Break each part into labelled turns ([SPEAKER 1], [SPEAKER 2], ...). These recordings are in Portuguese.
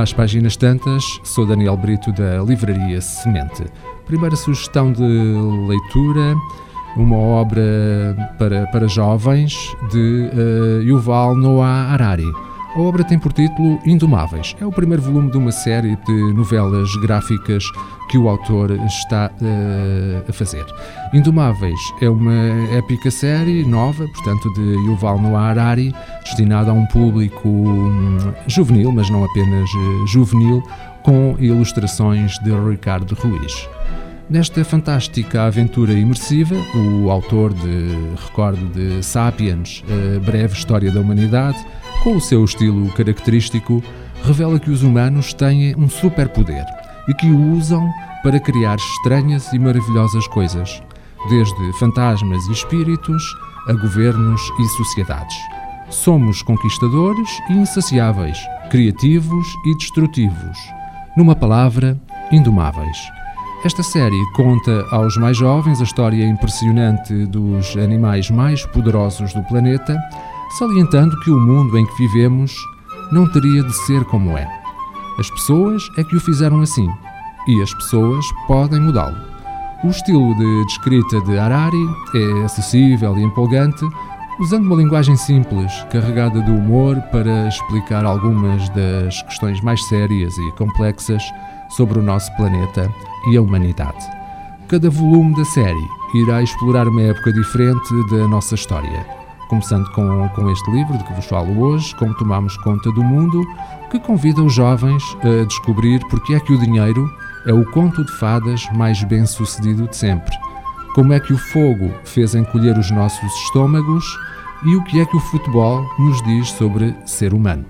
[SPEAKER 1] às páginas tantas, sou Daniel Brito da Livraria Semente. Primeira sugestão de leitura, uma obra para, para jovens de uh, Yuval Noah Harari. A obra tem por título Indomáveis. É o primeiro volume de uma série de novelas gráficas que o autor está uh, a fazer. Indomáveis é uma épica série nova, portanto, de Yuval Noah Harari, destinada a um público um, juvenil, mas não apenas uh, juvenil, com ilustrações de Ricardo Ruiz. Nesta fantástica aventura imersiva, o autor de, recordo de Sapiens, a breve história da humanidade, com o seu estilo característico, revela que os humanos têm um superpoder e que o usam para criar estranhas e maravilhosas coisas, desde fantasmas e espíritos a governos e sociedades. Somos conquistadores e insaciáveis, criativos e destrutivos. Numa palavra, indomáveis. Esta série conta aos mais jovens a história impressionante dos animais mais poderosos do planeta salientando que o mundo em que vivemos não teria de ser como é. As pessoas é que o fizeram assim, e as pessoas podem mudá-lo. O estilo de escrita de Harari é acessível e empolgante, usando uma linguagem simples, carregada de humor para explicar algumas das questões mais sérias e complexas sobre o nosso planeta e a humanidade. Cada volume da série irá explorar uma época diferente da nossa história Começando com, com este livro de que vos falo hoje, Como Tomamos Conta do Mundo, que convida os jovens a descobrir porque é que o dinheiro é o conto de fadas mais bem sucedido de sempre. Como é que o fogo fez encolher os nossos estômagos e o que é que o futebol nos diz sobre ser humano.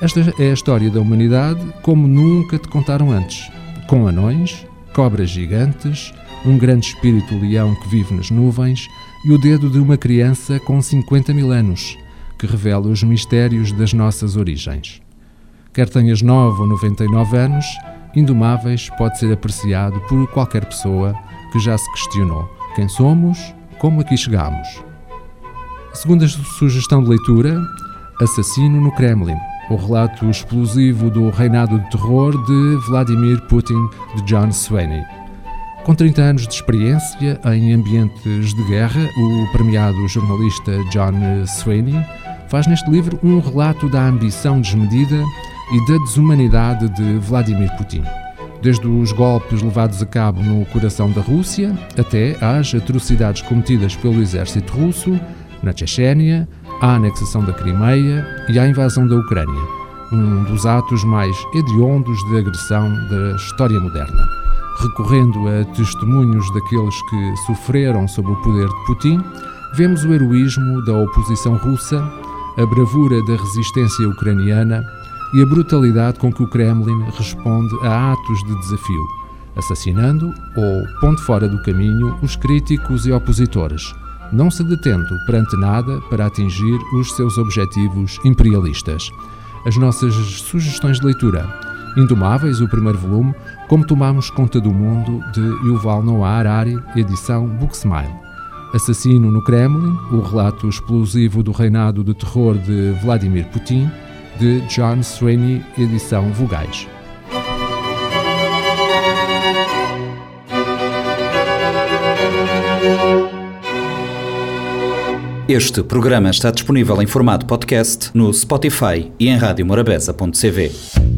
[SPEAKER 1] Esta é a história da humanidade como nunca te contaram antes, com anões, cobras gigantes, um grande espírito leão que vive nas nuvens e o dedo de uma criança com 50 mil anos, que revela os mistérios das nossas origens. Quer tenhas 9 ou 99 anos, Indomáveis pode ser apreciado por qualquer pessoa que já se questionou quem somos, como aqui chegamos. Segunda sugestão de leitura, Assassino no Kremlin, o relato explosivo do reinado de terror de Vladimir Putin de John Sweeney. Com 30 anos de experiência em ambientes de guerra, o premiado jornalista John Sweeney faz neste livro um relato da ambição desmedida e da desumanidade de Vladimir Putin. Desde os golpes levados a cabo no coração da Rússia até às atrocidades cometidas pelo exército russo na Chechênia, à anexação da Crimeia e à invasão da Ucrânia, um dos atos mais hediondos de agressão da história moderna recorrendo a testemunhos daqueles que sofreram sob o poder de Putin, vemos o heroísmo da oposição russa, a bravura da resistência ucraniana e a brutalidade com que o Kremlin responde a atos de desafio, assassinando ou pondo fora do caminho os críticos e opositores, não se detendo perante nada para atingir os seus objetivos imperialistas. As nossas sugestões de leitura Indomáveis, o primeiro volume, Como Tomamos Conta do Mundo, de Yuval Noah Harari, edição Booksmile. Assassino no Kremlin, o relato explosivo do reinado de terror de Vladimir Putin, de John Sweeney, edição Vogais.
[SPEAKER 2] Este programa está disponível em formato podcast no Spotify e em radiomorabeza.cv.